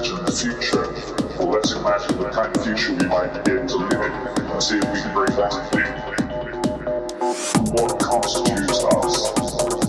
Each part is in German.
imagine the future, or let's imagine the kind of future we might get to live in, and see if we can bring back what constitutes. Us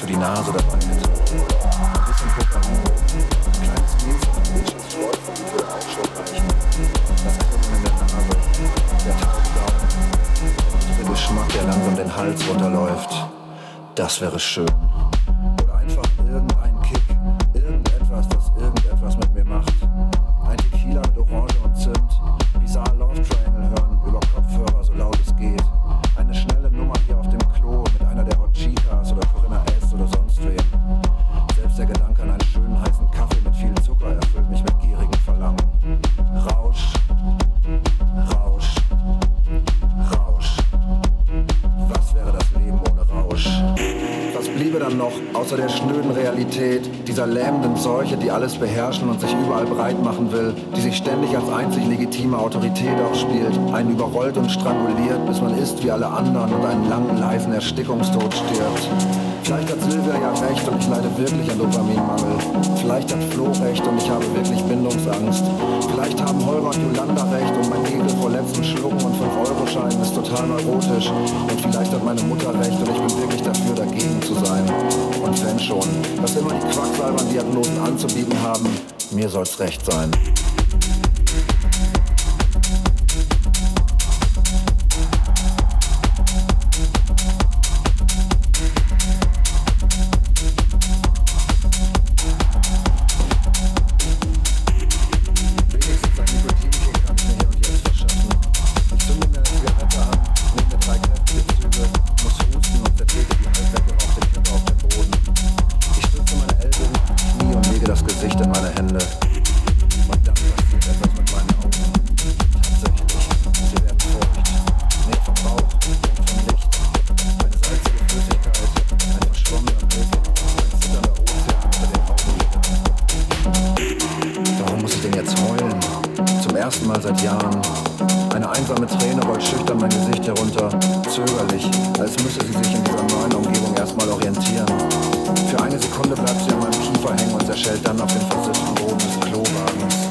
Kribbeln in der Nase, der Taubgaumen, der Geschmack, der langsam den Hals runterläuft. Das wäre schön. Alles beherrschen und sich überall breit machen will, die sich ständig als einzig legitime Autorität aufspielt, einen überrollt und stranguliert, bis man ist wie alle anderen und einen langen, leisen Erstickungstod stirbt. Vielleicht hat Silvia ja recht und ich leide wirklich an Dopaminmangel. Vielleicht hat Flo recht und ich habe wirklich Bindungsangst. Vielleicht haben Holger und Jolanda recht und mein Ekel vor letzten Schlucken und 5-Euro-Scheinen ist total neurotisch. Und vielleicht hat meine Mutter recht und ich bin wirklich dafür, dagegen zu sein. Und wenn schon, was immer die Quacksalbern-Diagnosen anzubieten haben, mir soll's recht sein. Mal seit Jahren. Eine einsame Träne rollt schüchtern mein Gesicht herunter, zögerlich, als müsse sie sich in dieser neuen Umgebung erstmal orientieren. Für eine Sekunde bleibt sie an meinem Kiefer hängen und zerschellt dann auf den versifften Boden des Klowagens.